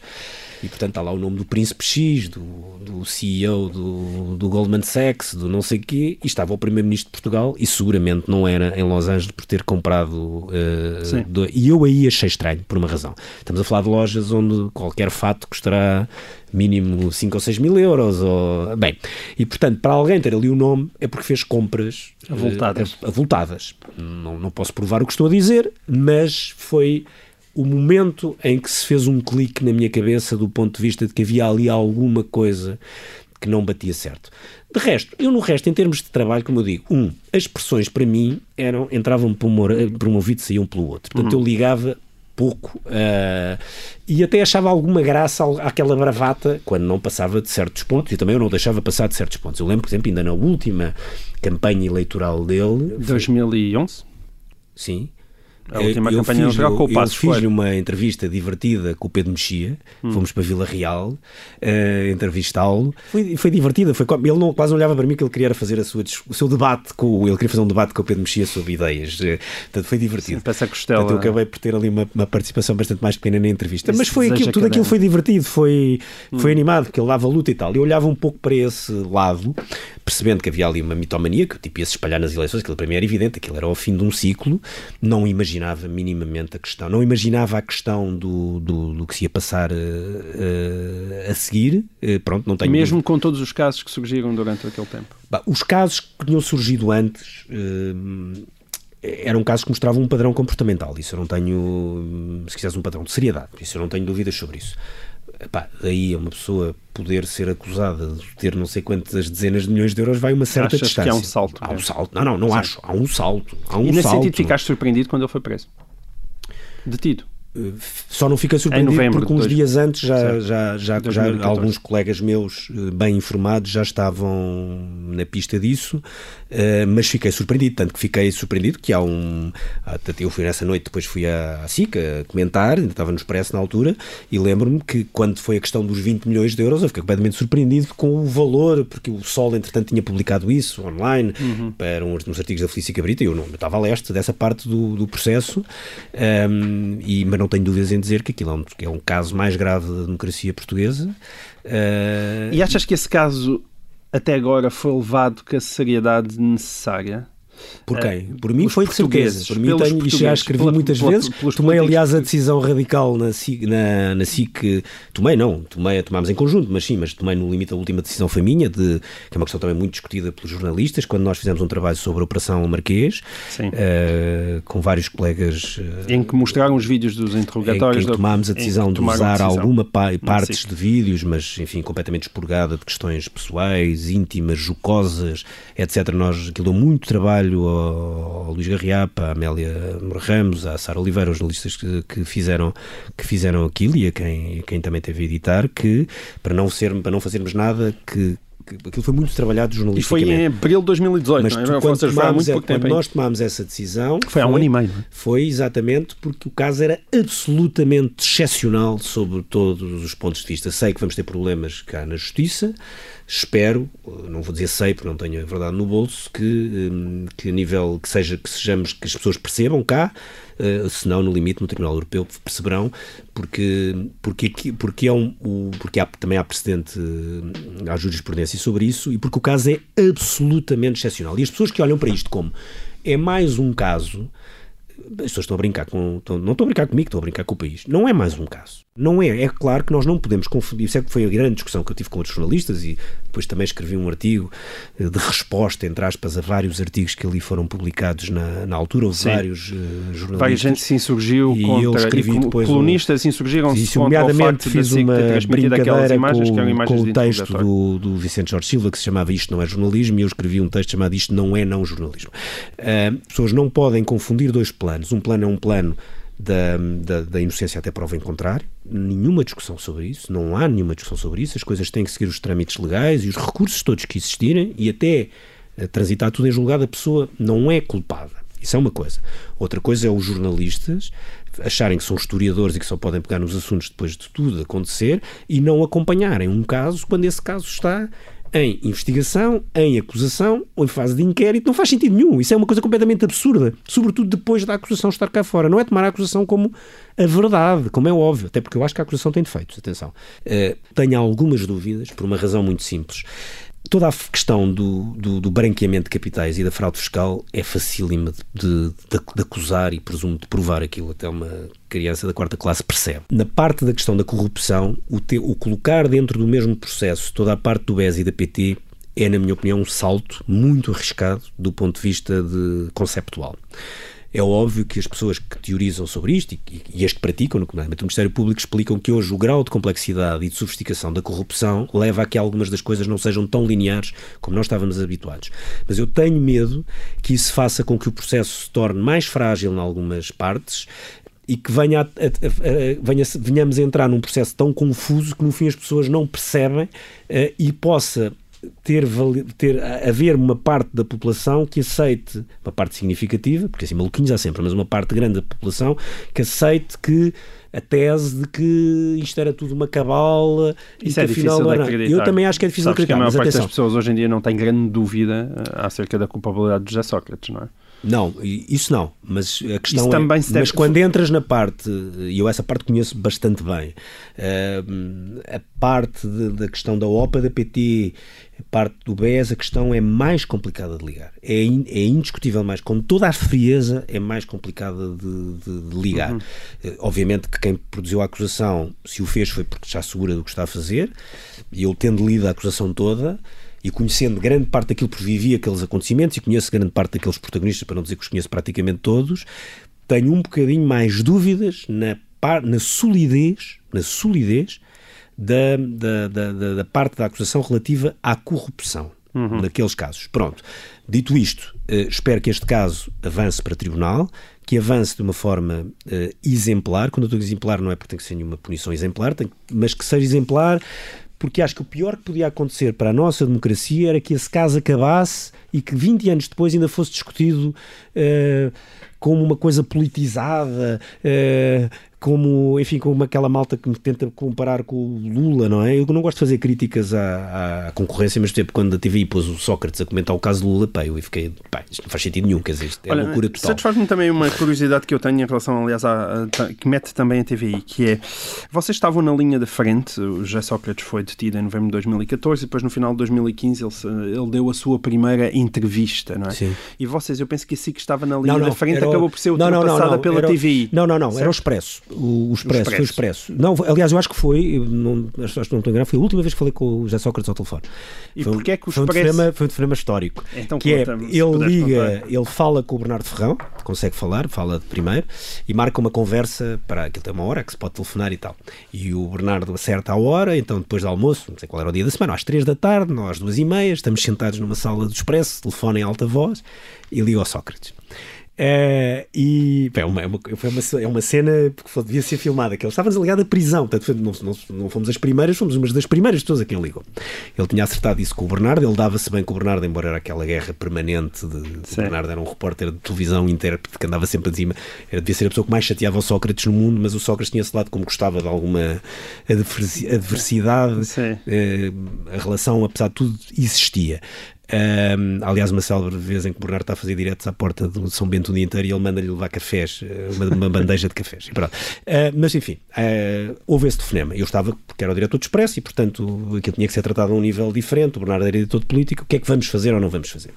E portanto está lá o nome do Príncipe X, do, do CEO do, do Goldman Sachs, do não sei quê, e estava o Primeiro-Ministro de Portugal, e seguramente não era em Los Angeles por ter comprado. Uh, do, e eu aí achei estranho, por uma razão. Estamos a falar de lojas onde qualquer fato custará mínimo 5 ou 6 mil euros. Ou... Bem, e portanto, para alguém ter ali o nome é porque fez compras avultadas. Uh, avultadas. Não, não posso provar o que estou a dizer, mas foi o momento em que se fez um clique na minha cabeça do ponto de vista de que havia ali alguma coisa que não batia certo. De resto, eu no resto, em termos de trabalho, como eu digo, um, as expressões para mim eram, entravam por um, por um ouvido e saíam pelo outro. Portanto, uhum. eu ligava pouco uh, e até achava alguma graça àquela bravata quando não passava de certos pontos e também eu não deixava passar de certos pontos. Eu lembro, por exemplo, ainda na última campanha eleitoral dele... 2011? Sim. A última eu campanha fiz, eleitoral com o Passo Eu fiz uma entrevista divertida com o Pedro Mexia, hum. fomos para Vila Real uh, entrevistá-lo. Foi, foi divertida, foi, ele não, quase não olhava para mim que ele queria fazer a sua, o seu debate, com, ele queria fazer um debate com o Pedro Mexia sobre ideias. Uh, portanto, foi divertido. Sim, costela. Portanto, eu acabei por ter ali uma, uma participação bastante mais pequena na entrevista. Mas foi aquilo, tudo aquilo foi divertido, foi, hum. foi animado, porque ele dava luta e tal. Eu olhava um pouco para esse lado, percebendo que havia ali uma mitomania, que tipo, ia se espalhar nas eleições, aquilo para mim era evidente, aquilo era ao fim de um ciclo, não imaginava minimamente a questão, não imaginava a questão do, do, do que se ia passar uh, uh, a seguir, uh, pronto, não tenho... Mesmo com todos os casos que surgiram durante aquele tempo? Bah, os casos que tinham surgido antes eram casos que mostravam um padrão comportamental, isso eu não tenho, se quiseres, um padrão de seriedade, isso eu não tenho dúvidas sobre isso. Epá, daí a uma pessoa poder ser acusada de ter não sei quantas dezenas de milhões de euros vai uma certa Achas distância. que há um salto? Há um salto. Não, não, não Sim. acho. Há um salto. Há um e nesse salto. sentido ficaste surpreendido quando ele foi preso? Detido? Só não fica surpreendido porque uns dias antes já, já, já, já, alguns colegas meus eh, bem informados já estavam na pista disso, eh, mas fiquei surpreendido, tanto que fiquei surpreendido que há um. Eu fui nessa noite, depois fui à, à SIC a comentar, ainda estava no Expresso na altura, e lembro-me que quando foi a questão dos 20 milhões de euros, eu fiquei completamente surpreendido com o valor, porque o Sol, entretanto, tinha publicado isso online uhum. para uns, uns artigos da Felícia Cabrita, e eu não eu estava a leste dessa parte do, do processo, um, ehm, e, mas não não tenho dúvidas em dizer que aquilo é um, é um caso mais grave da democracia portuguesa. Uh, e achas que esse caso até agora foi levado com a seriedade necessária? Por quem? Eh, por mim foi de certeza. Por mim tenho, e já escrevi pela, muitas pela, vezes. Tomei, aliás, a decisão radical na SIC, na, na SIC. Tomei, não, tomei, tomámos em conjunto, mas sim, mas tomei no limite a última decisão foi minha, de, que é uma questão também muito discutida pelos jornalistas, quando nós fizemos um trabalho sobre a Operação Marquês, uh, com vários colegas. Uh, em que mostraram os vídeos dos interrogatórios. Em que tomámos a decisão de usar alguma pa partes de vídeos, mas enfim, completamente expurgada de questões pessoais, íntimas, jocosas, etc. Nós, aquilo deu muito trabalho trabalho ao, ao Luís Garriapa, à Amélia Ramos, à Sara Oliveira, os jornalistas que, que, fizeram, que fizeram aquilo e a quem, a quem também teve a editar, que para não, ser, para não fazermos nada que, aquilo foi muito trabalhado jornalisticamente. E foi em abril de 2018, mas não é? Quando, tomámos, muito quando nós tomámos essa decisão... Foi há um ano e meio, é? Foi exatamente porque o caso era absolutamente excepcional sobre todos os pontos de vista. Sei que vamos ter problemas cá na Justiça, espero, não vou dizer sei porque não tenho a verdade no bolso, que, hum, que a nível que seja que sejamos que as pessoas percebam cá, uh, se não no limite no Tribunal Europeu perceberão, porque porque porque é um porque há, também há precedente há hum, jurisprudência sobre isso e porque o caso é absolutamente excepcional. E as pessoas que olham para isto como é mais um caso as pessoas estão a brincar com. Estão, não estão a brincar comigo, estão a brincar com o país. Não é mais um caso. Não é. É claro que nós não podemos confundir. Isso é que foi a grande discussão que eu tive com outros jornalistas e depois também escrevi um artigo eh, de resposta, entre aspas, a vários artigos que ali foram publicados na, na altura. Houve vários uh, jornalistas. Várias gente se insurgiu e contra. Eu escrevi e depois colunistas um, insurgiram-se contra nomeadamente fiz uma brincadeira imagens, com, com o texto do, do Vicente Jorge Silva que se chamava Isto Não É Jornalismo e eu escrevi um texto chamado Isto Não É Não Jornalismo. Uh, pessoas não podem confundir dois planos. Um plano é um plano da, da, da, inocência até prova em contrário. Nenhuma discussão sobre isso, não há nenhuma discussão sobre isso. As coisas têm que seguir os trâmites legais e os recursos todos que existirem e até eh, transitar tudo em julgado, a pessoa não é culpada. Isso é uma coisa. Outra coisa é os jornalistas acharem que são historiadores e que só podem pegar nos assuntos depois de tudo acontecer e não acompanharem um caso quando esse caso está em investigação, em acusação ou em fase de inquérito, não faz sentido nenhum. Isso é uma coisa completamente absurda, sobretudo depois da acusação estar cá fora. Não é tomar a acusação como a verdade, como é óbvio, até porque eu acho que a acusação tem defeitos, atenção. Uh, tenho algumas dúvidas, por uma razão muito simples toda a questão do, do, do, branqueamento de capitais e da fraude fiscal é facílima de, de, de, acusar e presumo de provar aquilo. Até uma criança da quarta classe percebe. Na parte da questão da corrupção, o, te, o colocar dentro do mesmo processo toda a parte do BES e da PT é, na minha opinião, um salto muito arriscado do ponto de vista de conceptual. É óbvio que as pessoas que teorizam sobre isto e, e as que praticam, no Ministério Público, explicam que hoje o grau de complexidade e de sofisticação da corrupção leva a que algumas das coisas não sejam tão lineares como nós estávamos habituados. Mas eu tenho medo que isso faça com que o processo se torne mais frágil em algumas partes e que venha a, a, a, venha, venhamos a entrar num processo tão confuso que no fim as pessoas não percebem uh, e possa ter, ter haver uma parte da população que aceite, uma parte significativa, porque assim maluquinhos há sempre, mas uma parte grande da população que aceite que a tese de que isto era tudo uma cabala Isso e é que afinal não era. Eu também acho que é difícil Sabes de acreditar. Que a maior parte das pessoas hoje em dia não tem grande dúvida eh, acerca da culpabilidade de José Sócrates, não é? Não, isso não, mas a questão isso é, também se deve... mas quando entras na parte, e eu essa parte conheço bastante bem, uh, a parte de, da questão da OPA da PT, a parte do BES, a questão é mais complicada de ligar. É, in, é indiscutível mais, com toda a frieza, é mais complicada de, de, de ligar. Uhum. Uh, obviamente que quem produziu a acusação, se o fez, foi porque já segura do que está a fazer, e eu tendo lido a acusação toda, e conhecendo grande parte daquilo que vivi aqueles acontecimentos e conheço grande parte daqueles protagonistas, para não dizer que os conheço praticamente todos, tenho um bocadinho mais dúvidas na, na solidez, na solidez da, da, da, da parte da acusação relativa à corrupção. Uhum. naqueles casos. Pronto. Dito isto, eh, espero que este caso avance para tribunal, que avance de uma forma eh, exemplar. Quando eu digo exemplar, não é porque tem que ser nenhuma punição exemplar, mas que seja exemplar porque acho que o pior que podia acontecer para a nossa democracia era que esse caso acabasse e que 20 anos depois ainda fosse discutido uh, como uma coisa politizada, uh, como, enfim, como aquela malta que me tenta comparar com o Lula, não é? Eu não gosto de fazer críticas à, à concorrência, mas tempo quando a TVI pôs o Sócrates a comentar o caso do Lula, pá, eu fiquei, pá, isto não faz sentido nenhum, quer dizer, isto é Olha, loucura total. Satisfaz-me também uma curiosidade que eu tenho em relação, aliás, à, a, que mete também a TVI, que é, vocês estavam na linha de frente, o José Sócrates foi detido em novembro de 2014 e depois no final de 2015 ele, ele deu a sua primeira entrevista, não é? Sim. E vocês, eu penso que assim que estava na linha não, não, da frente acabou por ser ultrapassada não, não, pela era, TVI. Não, não, não, certo? era o Expresso. O, o Expresso, foi o Expresso. Não, aliás, eu acho que foi, não, acho que não estou enganado, foi a última vez que falei com o José Sócrates ao telefone. E foi, porquê é que o foi Expresso... Um telefonema, foi um telefonema histórico. Então, que é, ele liga, contar. ele fala com o Bernardo Ferrão, consegue falar, fala primeiro, e marca uma conversa para aquilo tem uma hora que se pode telefonar e tal. E o Bernardo acerta a hora, então depois do almoço, não sei qual era o dia da semana, às três da tarde, nós às duas e meia, estamos sentados numa sala do Expresso, telefone em alta voz, e liga ao Sócrates. É, e bem, é, uma, é, uma, é uma cena que devia ser filmada, que ele estava desligado da prisão, portanto não, não, não, fomos as primeiras, fomos umas das primeiras pessoas a quem ligou. Ele tinha acertado isso com o Bernardo, ele dava-se bem com o Bernardo, embora era aquela guerra permanente de, o Bernardo era um repórter de televisão, intérprete que andava sempre acima, era, devia ser a pessoa que mais chateava o Sócrates no mundo, mas o Sócrates tinha esse lado como gostava de alguma adversidade, eh, a relação, apesar de tudo, existia. Um, aliás, uma célebre vez em que o Bernardo está a fazer diretos à porta do São Bento o dia inteiro e ele manda-lhe levar cafés, eh, uma, uma bandeja de cafés. Uh, mas enfim, uh, houve esse telefonema. Eu estava, porque era o diretor de Expresso e, portanto, aquilo tinha que ser tratado a um nível diferente. O Bernardo era editor de política. O que é que vamos fazer ou não vamos fazer?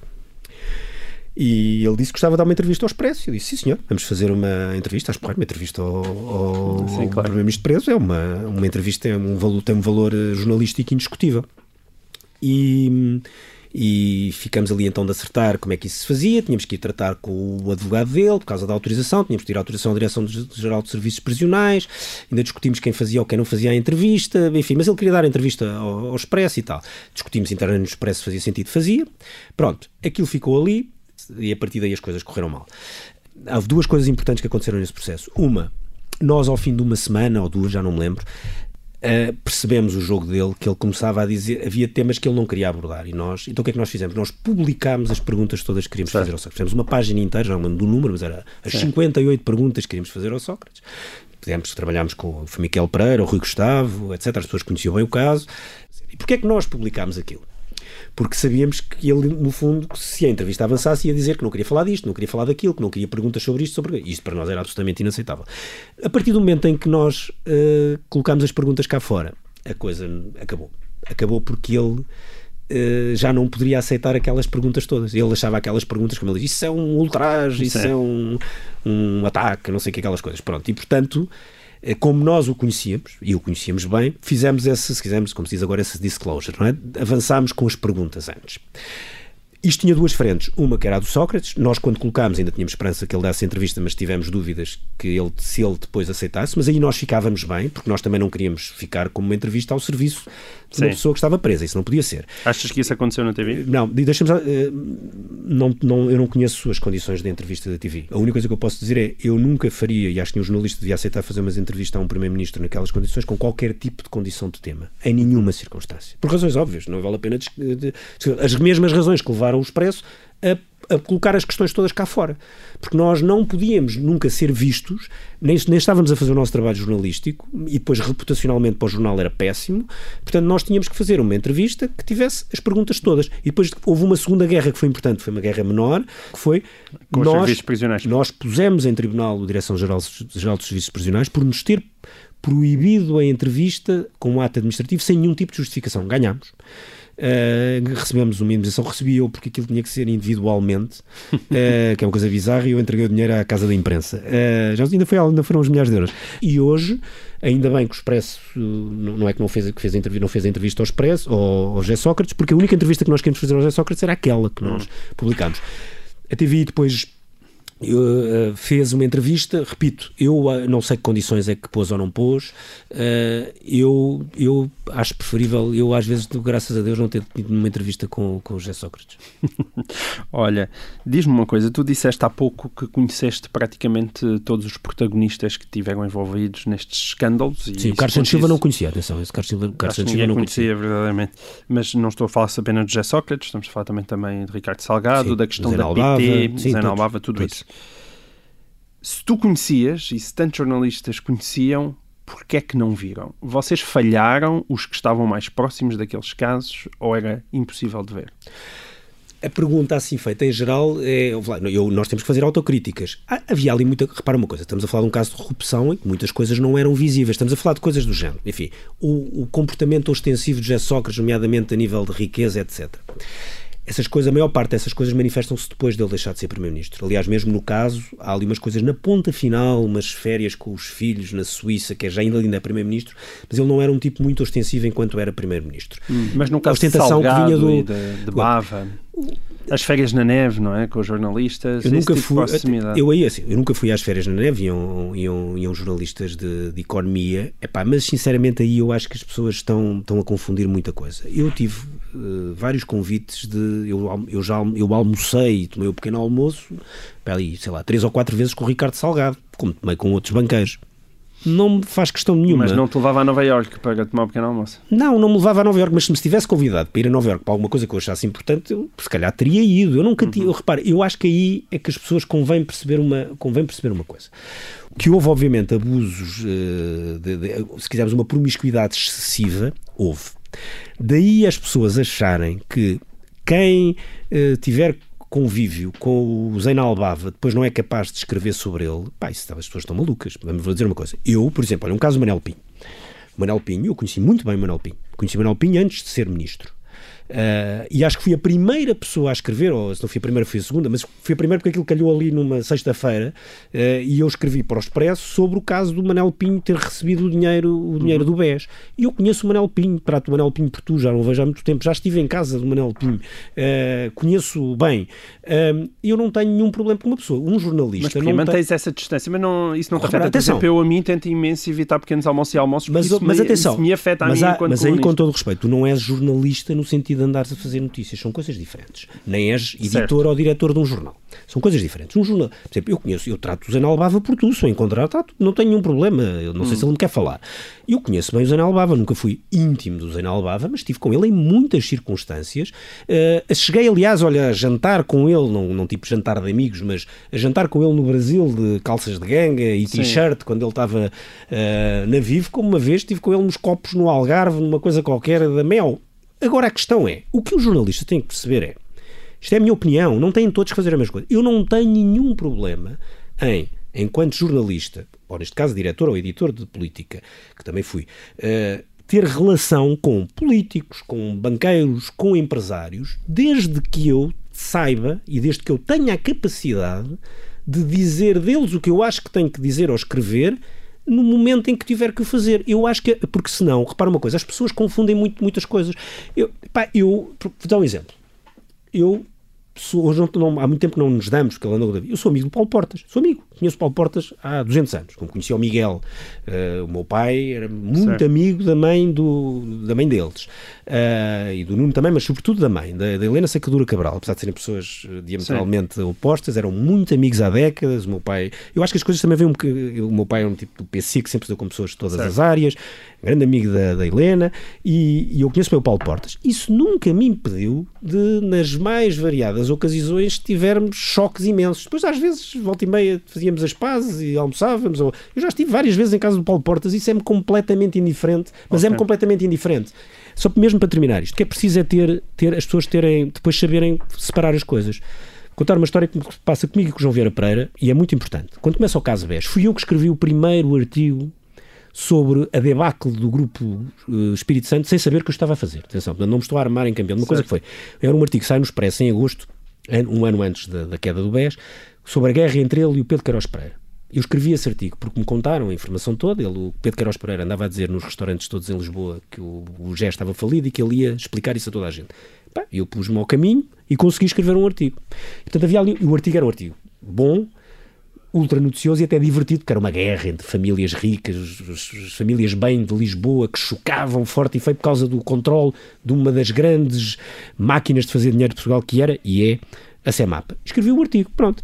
E ele disse que gostava de dar uma entrevista ao Expresso. Eu disse, sim senhor, vamos fazer uma entrevista. Acho que uma entrevista ao, ao, sim, claro. Primeiro-Ministro preso é uma, uma entrevista, é um valor, tem um valor eh, jornalístico indiscutível. E e ficamos ali então de acertar como é que isso se fazia. Tínhamos que ir tratar com o advogado dele por causa da autorização, tínhamos que ir à autorização da Direção-Geral de Serviços Prisionais, ainda discutimos quem fazia ou quem não fazia a entrevista, enfim, mas ele queria dar a entrevista ao, ao Expresso e tal. Discutimos internamente no Expresso se fazia sentido, fazia. Pronto, aquilo ficou ali e a partir daí as coisas correram mal. há duas coisas importantes que aconteceram nesse processo. Uma, nós ao fim de uma semana ou duas, já não me lembro, Uh, percebemos o jogo dele, que ele começava a dizer, havia temas que ele não queria abordar e nós, então o que é que nós fizemos? Nós publicámos as perguntas todas que queríamos fazer ao Sócrates. Fizemos uma página inteira, não lembro do número, mas era as Sim. 58 perguntas que queríamos fazer ao Sócrates. Podemos, trabalhámos com o Miquel Pereira, o Rui Gustavo, etc. As pessoas conheciam bem o caso. E porquê é que nós publicámos aquilo? Porque sabíamos que ele, no fundo, se a entrevista avançasse, ia dizer que não queria falar disto, não queria falar daquilo, que não queria perguntas sobre isto, sobre isto para nós era absolutamente inaceitável. A partir do momento em que nós uh, colocámos as perguntas cá fora, a coisa acabou. Acabou porque ele Uh, já não poderia aceitar aquelas perguntas todas. Ele achava aquelas perguntas, como ele diz, isso é um ultraje, isso é um, um ataque, não sei o que, aquelas coisas. Pronto, e portanto, eh, como nós o conhecíamos, e o conhecíamos bem, fizemos esse, se quisermos, como se diz agora, esse disclosure, não é? Avançámos com as perguntas antes. Isto tinha duas frentes. Uma que era a do Sócrates. Nós, quando colocámos, ainda tínhamos esperança que ele desse entrevista, mas tivemos dúvidas que ele, se ele depois aceitasse. Mas aí nós ficávamos bem, porque nós também não queríamos ficar como uma entrevista ao serviço de uma pessoa que estava presa. Isso não podia ser. Achas que isso aconteceu na TV? Não, deixamos. Uh, não, não, eu não conheço as condições de entrevista da TV. A única coisa que eu posso dizer é eu nunca faria, e acho que um jornalista devia aceitar fazer umas entrevistas a um primeiro-ministro naquelas condições, com qualquer tipo de condição de tema. Em nenhuma circunstância. Por razões óbvias. Não vale a pena. De, de, as mesmas razões que levaram o Expresso a, a, colocar as questões todas cá fora. Porque nós não podíamos nunca ser vistos, nem, nem estávamos a fazer o nosso trabalho jornalístico, e depois reputacionalmente para o jornal era péssimo, portanto nós tínhamos que fazer uma entrevista que tivesse as perguntas todas. E depois houve uma segunda guerra que foi importante, foi uma guerra menor, que foi Com nós, prisionais. nós pusemos em tribunal o Direção-Geral Geral dos Serviços Prisionais por nos ter proibido a entrevista com um ato administrativo sem nenhum tipo de justificação. Ganhámos. Uh, recebemos uma indemnização, recebi eu porque aquilo tinha que ser individualmente, uh, [LAUGHS] que é uma coisa bizarra, e eu entreguei o dinheiro à casa da imprensa. Uh, já ainda, foi, ainda foram uns milhares de euros. E hoje, ainda bem que o Expresso, não é que não fez, que fez a entrevista, não fez a entrevista ao Expresso, ou ao José Sócrates, porque a única entrevista que nós queríamos fazer ao José Sócrates era aquela que nós publicámos. A TV depois uh, fez uma entrevista, repito, eu uh, não sei que condições é que pôs ou não pôs, uh, eu, eu acho preferível, eu às vezes, graças a Deus, não ter tido uma entrevista com, com o José Sócrates. [LAUGHS] Olha, diz-me uma coisa, tu disseste há pouco que conheceste praticamente todos os protagonistas que tiveram envolvidos nestes escândalos. Sim, o Carlos Santos Silva não conhecia, atenção, esse Carlos Silva, Carlos Santos Silva não conhecia. conhecia. verdadeiramente, mas não estou a falar apenas de José Sócrates, estamos a falar também, também de Ricardo Salgado, sim, da questão da Albava, PT, sim, Zé Albava, tudo todos. isso se tu conhecias e se tantos jornalistas conheciam, porquê é que não viram? Vocês falharam os que estavam mais próximos daqueles casos ou era impossível de ver? A pergunta assim feita em geral é. Eu, nós temos que fazer autocríticas. Havia ali muita. Repara uma coisa, estamos a falar de um caso de corrupção em que muitas coisas não eram visíveis. Estamos a falar de coisas do género. Enfim, o, o comportamento ostensivo de José Sócrates, nomeadamente a nível de riqueza, etc essas coisas, a maior parte dessas coisas manifestam-se depois dele deixar de ser Primeiro-Ministro. Aliás, mesmo no caso, há ali umas coisas na ponta final, umas férias com os filhos na Suíça, que é já ainda ainda é Primeiro-Ministro, mas ele não era um tipo muito ostensivo enquanto era Primeiro-Ministro. Hum, mas no caso a ostentação de que vinha do. De, de Bava. As férias na neve, não é? Com os jornalistas. Eu nunca tipo fui. Eu aí, assim, eu nunca fui às férias na neve, iam, iam, iam jornalistas de, de economia. Epá, mas sinceramente aí eu acho que as pessoas estão, estão a confundir muita coisa. Eu tive uh, vários convites de. Eu, eu já eu almocei, tomei o pequeno almoço, ali, sei lá, três ou quatro vezes com o Ricardo Salgado, como tomei com outros banqueiros não me faz questão nenhuma. Mas não te levava a Nova York para tomar um pequeno almoço? Não, não me levava a Nova York, mas se me tivesse convidado para ir a Nova York para alguma coisa que eu achasse importante, eu se calhar teria ido. Eu nunca uhum. tinha, eu, repare, eu acho que aí é que as pessoas convém perceber uma, convém perceber uma coisa. Que houve, obviamente, abusos, eh, de, de, se quisermos, uma promiscuidade excessiva, houve. Daí as pessoas acharem que quem uh, tiver convívio com o Zainal Albava depois não é capaz de escrever sobre ele, pá, isso, as pessoas estão malucas. Vamos dizer uma coisa. Eu, por exemplo, olha, um caso do Manel Pinho. Manel Pinho, eu conheci muito bem o Manel Pinho. Conheci o Manel Pinho antes de ser ministro. Uh, e acho que fui a primeira pessoa a escrever, ou se não fui a primeira, fui a segunda, mas fui a primeira porque aquilo calhou ali numa sexta-feira uh, e eu escrevi para o Expresso sobre o caso do Manel Pinho ter recebido o dinheiro, o dinheiro uhum. do BES. E eu conheço o Manel Pinho, trato o Manel Pinho por tu, já não o vejo há muito tempo, já estive em casa do Manel Pinho, uh, conheço bem. Eu não tenho nenhum problema com uma pessoa. Um jornalista. Mas não mantens tem... essa distância, mas não, isso não te afeta. Atenção. Por exemplo, eu a mim tento imenso evitar pequenos almoços e almoços, mas, isso, mas me, atenção, isso me afeta a mas mim há, Mas aí, com todo o respeito, tu não és jornalista no sentido de andares a fazer notícias, são coisas diferentes. Nem és editor certo. ou diretor de um jornal. São coisas diferentes. Um jornal, por exemplo, eu conheço, eu trato o Zé Albava por tu, se eu encontrar, trato, não tenho nenhum problema, eu não hum. sei se ele me quer falar. Eu conheço bem o Zé Albava, nunca fui íntimo do Zé Albava, mas estive com ele em muitas circunstâncias. Uh, cheguei, aliás, olha, a jantar com ele, não, não tipo jantar de amigos, mas a jantar com ele no Brasil de calças de ganga e t-shirt, quando ele estava uh, na Vivo, como uma vez estive com ele nos copos no Algarve, numa coisa qualquer da Mel. Agora a questão é, o que o jornalista tem que perceber é, isto é a minha opinião, não têm todos que fazer a mesma coisa. Eu não tenho nenhum problema em, enquanto jornalista, ou neste caso diretor ou editor de política, que também fui, uh, ter relação com políticos, com banqueiros, com empresários, desde que eu saiba e desde que eu tenha a capacidade de dizer deles o que eu acho que tenho que dizer ou escrever no momento em que tiver que o fazer. Eu acho que, porque senão, repara uma coisa, as pessoas confundem muito, muitas coisas. Eu, pá, eu vou dar um exemplo. Eu sou, hoje não, não, há muito tempo que não nos damos, porque ele andou Eu sou amigo do Paulo Portas, sou amigo. Conheço Paulo Portas há 200 anos. Como conhecia o Miguel, uh, o meu pai era muito certo. amigo da mãe, do, da mãe deles. Uh, e do Nuno também, mas sobretudo da mãe, da, da Helena Sacadura Cabral. Apesar de serem pessoas eh, diametralmente Sim. opostas, eram muito amigos há décadas. O meu pai. Eu acho que as coisas também vêm um O meu pai é um tipo do PC que sempre se deu com pessoas de todas certo. as áreas, grande amigo da, da Helena, e, e eu conheço bem o Paulo Portas. Isso nunca me impediu de, nas mais variadas ocasiões, tivermos choques imensos. Depois, às vezes, volta e meia, fazíamos as pazes e almoçávamos. Ou... Eu já estive várias vezes em casa do Paulo Portas, isso é-me completamente indiferente, mas okay. é-me completamente indiferente. Só mesmo para terminar isto, que é preciso é ter, ter as pessoas terem, depois saberem separar as coisas. Contar uma história que passa comigo e com o João Vieira Pereira, e é muito importante. Quando começa o caso BES, fui eu que escrevi o primeiro artigo sobre a debacle do grupo uh, Espírito Santo sem saber o que eu estava a fazer. Atenção, não me estou a armar em campeão. Uma certo. coisa que foi, era um artigo que sai no Expresso em agosto, um ano antes da, da queda do BES, sobre a guerra entre ele e o Pedro Queiroz Pereira. Eu escrevi esse artigo porque me contaram a informação toda. Ele, o Pedro Queiroz Pereira andava a dizer nos restaurantes todos em Lisboa que o, o estava falido e que ele ia explicar isso a toda a gente. Pá, eu pus-me ao caminho e consegui escrever um artigo. Portanto, havia ali, o artigo era um artigo bom, ultra noticioso e até divertido, porque era uma guerra entre famílias ricas, as famílias bem de Lisboa, que chocavam forte e feio por causa do controle de uma das grandes máquinas de fazer dinheiro de Portugal, que era e é a CEMAP. Escrevi o um artigo, pronto.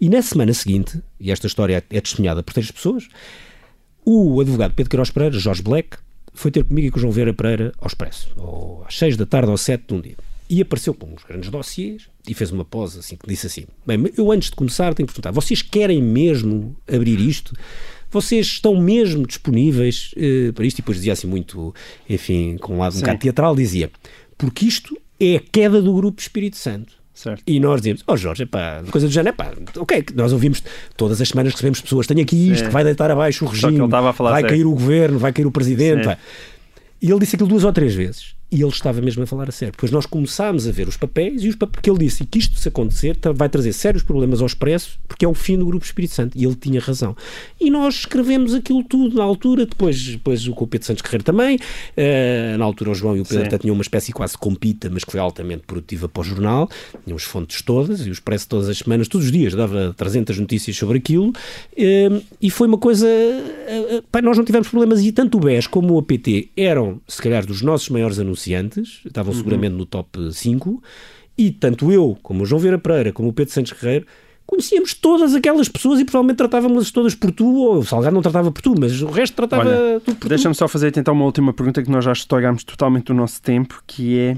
E na semana seguinte, e esta história é testemunhada por três pessoas, o advogado Pedro Queiroz Pereira, Jorge Black, foi ter comigo e com o João Vera Pereira ao Expresso, ou às seis da tarde ou sete de um dia. E apareceu com uns grandes dossiês e fez uma pose assim, que disse assim, bem, eu antes de começar tenho que perguntar, vocês querem mesmo abrir isto? Vocês estão mesmo disponíveis uh, para isto? E depois dizia assim muito, enfim, com um lado um bocado teatral, dizia, porque isto é a queda do Grupo Espírito Santo. Certo. E nós dizemos, ó oh Jorge, pá, coisa do género, pá, ok, nós ouvimos todas as semanas recebemos pessoas, tenho aqui isto, que vai deitar abaixo o regime, vai cair o governo, vai cair o presidente. E ele disse aquilo duas ou três vezes. E ele estava mesmo a falar a sério. Depois nós começámos a ver os papéis e os papéis, porque ele disse que isto, se acontecer, vai trazer sérios problemas ao Expresso, porque é o fim do Grupo Espírito Santo. E ele tinha razão. E nós escrevemos aquilo tudo na altura, depois, depois o Pedro Santos Guerreiro também. Uh, na altura o João e o Pedro até tinham uma espécie quase compita, mas que foi altamente produtiva para o jornal. Tínhamos fontes todas e o Expresso todas as semanas, todos os dias, dava 300 notícias sobre aquilo. Uh, e foi uma coisa... Uh, nós não tivemos problemas e tanto o BES como o APT eram, se calhar, dos nossos maiores anunciantes anunciantes, estavam uhum. seguramente no top 5, e tanto eu, como o João Vieira Pereira, como o Pedro Santos Guerreiro, conhecíamos todas aquelas pessoas e provavelmente tratávamos todas por tu, ou o Salgado não tratava por tu, mas o resto tratava Olha, tudo por Deixa-me só fazer então uma última pergunta que nós já estouramos totalmente o nosso tempo, que é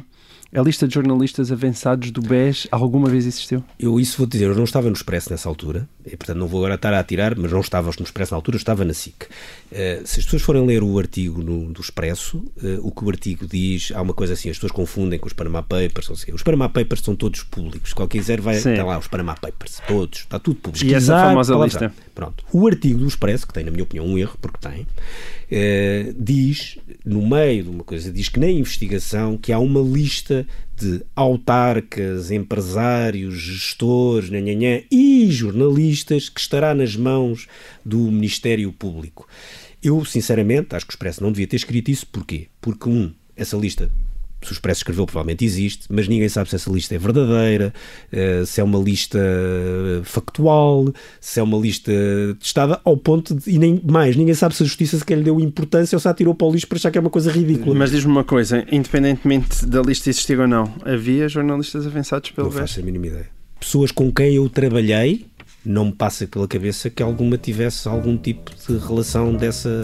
a lista de jornalistas avançados do BES alguma vez existiu? Eu isso vou dizer, eu não estava no Expresso nessa altura, e, portanto não vou agora estar a atirar, mas não estava no Expresso na altura, estava na SIC. Uh, se as pessoas forem ler o artigo no, do Expresso, uh, o que o artigo diz, há uma coisa assim, as pessoas confundem com os Panama Papers, assim, os Panama Papers são todos públicos, qualquer quiser vai, estar lá os Panama Papers, todos, está tudo público. E essa famosa lista? Pronto. O artigo do Expresso, que tem na minha opinião um erro, porque tem, uh, diz, no meio de uma coisa, diz que na investigação que há uma lista de autarcas, empresários, gestores, nhanhanhã, e jornalistas que estará nas mãos do Ministério Público. Eu, sinceramente, acho que o Expresso não devia ter escrito isso. Porquê? Porque, um, essa lista se o Expresso escreveu, provavelmente existe, mas ninguém sabe se essa lista é verdadeira, uh, se é uma lista factual, se é uma lista testada, ao ponto de, e nem mais, ninguém sabe se a justiça sequer lhe deu importância ou se a tirou para o lixo para achar que é uma coisa ridícula. Mas diz-me uma coisa, independentemente da lista existir ou não, havia jornalistas avançados pelo Não faço a mínima ideia. Pessoas com quem eu trabalhei, não me passa pela cabeça que alguma tivesse algum tipo de relação dessa,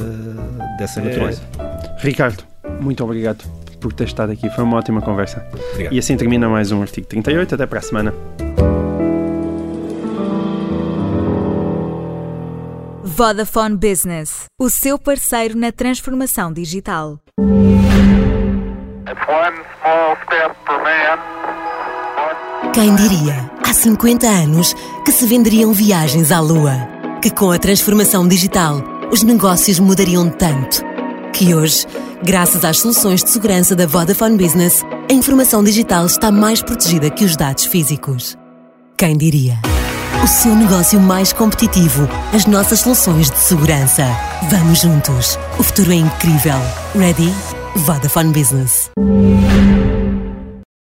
dessa natureza. É. Ricardo, muito obrigado por ter estado aqui. Foi uma ótima conversa. Obrigado. E assim termina mais um artigo 38. Até para a semana. Vodafone Business, o seu parceiro na transformação digital. Quem diria, há 50 anos, que se venderiam viagens à Lua? Que com a transformação digital, os negócios mudariam tanto? Que hoje Graças às soluções de segurança da Vodafone Business, a informação digital está mais protegida que os dados físicos. Quem diria? O seu negócio mais competitivo, as nossas soluções de segurança. Vamos juntos. O futuro é incrível. Ready? Vodafone Business.